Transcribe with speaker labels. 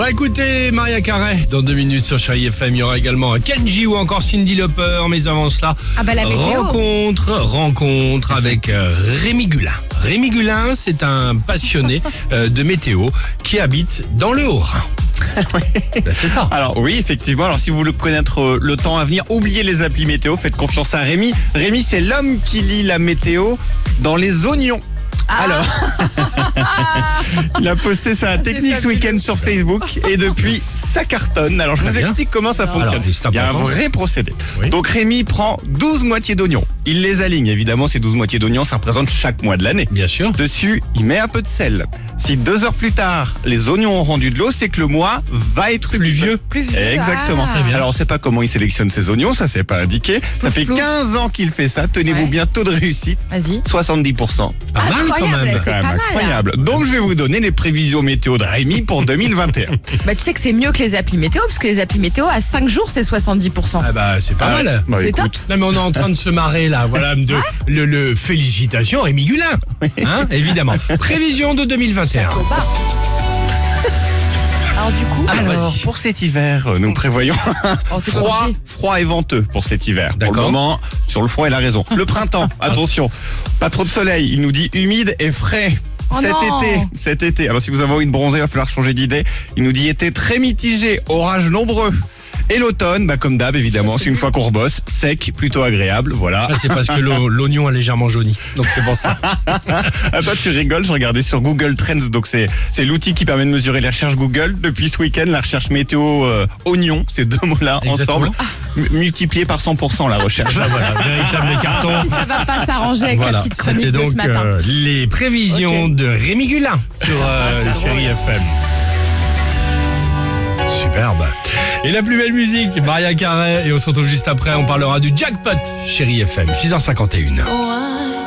Speaker 1: va écouter Maria Carey dans deux minutes sur Chérie FM. Il y aura également Kenji ou encore Cindy Lauper. Mais avant cela,
Speaker 2: Ah bah, la météo.
Speaker 1: rencontre, rencontre avec euh, Rémi Gulin. Rémi Gulin, c'est un passionné euh, de météo qui habite dans le Haut-Rhin. Ben, c'est ça.
Speaker 3: Alors oui, effectivement. Alors si vous voulez connaître euh, le temps à venir, oubliez les applis météo, faites confiance à Rémi. Rémi, c'est l'homme qui lit la météo dans les oignons.
Speaker 2: Ah.
Speaker 3: Alors, il a posté sa technique ce week-end sur Facebook et depuis, ça cartonne. Alors je vous explique comment ça fonctionne. Il y a un vrai procédé. Donc Rémi prend 12 moitiés d'oignons. Il les aligne. Évidemment, ces 12 moitiés d'oignons, ça représente chaque mois de l'année.
Speaker 1: Bien sûr.
Speaker 3: Dessus, il met un peu de sel. Si deux heures plus tard, les oignons ont rendu de l'eau, c'est que le mois va être pluvieux.
Speaker 2: Plus vieux,
Speaker 3: Exactement.
Speaker 2: ah. Très
Speaker 1: bien.
Speaker 3: Alors, on sait pas comment il sélectionne ses oignons, ça c'est pas indiqué. Ça fait
Speaker 2: pouf.
Speaker 3: 15 ans qu'il fait ça. Tenez-vous
Speaker 2: Ouais.
Speaker 3: bien, taux de réussite,
Speaker 2: Vas-y.
Speaker 3: 70%.
Speaker 1: Pas mal quand
Speaker 2: Incroyable,
Speaker 1: même.
Speaker 2: c'est pas mal,
Speaker 3: incroyable. Donc, je vais vous donner les prévisions météo de Rémi pour 2021.
Speaker 2: Bah tu sais que c'est mieux que les applis météo parce que les applis météo à 5 jours c'est 70%.
Speaker 1: Ah bah c'est pas
Speaker 3: Ah,
Speaker 1: mal.
Speaker 3: bah,
Speaker 2: C'est
Speaker 3: écoute.
Speaker 1: Non mais on est en train de se marrer là, voilà, de, le, le félicitations Rémi Gulin, hein, évidemment. Prévision de 2021.
Speaker 2: Faut pas. Alors du coup,
Speaker 1: Ah,
Speaker 3: Alors, pour cet hiver, euh, nous prévoyons
Speaker 2: oh,
Speaker 3: froid, froid et venteux pour cet hiver. Pour le
Speaker 1: D'accord.
Speaker 3: moment, sur le froid, il a raison. Le printemps, attention, pas trop de soleil. Il nous dit humide et frais.
Speaker 2: Oh
Speaker 3: cet
Speaker 2: non.
Speaker 3: été, cet été. Alors si vous avez envie de bronzer, il va falloir changer d'idée. Il nous dit été très mitigé, orages nombreux. Et l'automne, bah comme d'hab évidemment, c'est une fois qu'on rebosse, sec, plutôt agréable, voilà.
Speaker 1: Ah, c'est parce que l'o- l'oignon a légèrement jauni. Donc c'est pour ça.
Speaker 3: Ah, toi tu rigoles, je regardais sur Google Trends, donc c'est c'est l'outil qui permet de mesurer les recherches Google. Depuis ce week-end, la recherche météo euh, oignon, ces deux mots-là ensemble, m- multiplié par 100% la recherche.
Speaker 1: Ah, voilà, véritable carton.
Speaker 2: Ça va pas s'arranger avec
Speaker 1: Voilà,
Speaker 2: la petite chronique
Speaker 1: c'était
Speaker 2: de ce
Speaker 1: donc
Speaker 2: matin.
Speaker 1: euh, les prévisions de Rémi Gulin sur euh,
Speaker 2: Ah,
Speaker 1: Chéri FM. Superbe. Et la plus belle musique, Maria Carey. Et on se retrouve juste après, on parlera du jackpot Chéri FM, 6h51.
Speaker 4: Oh, I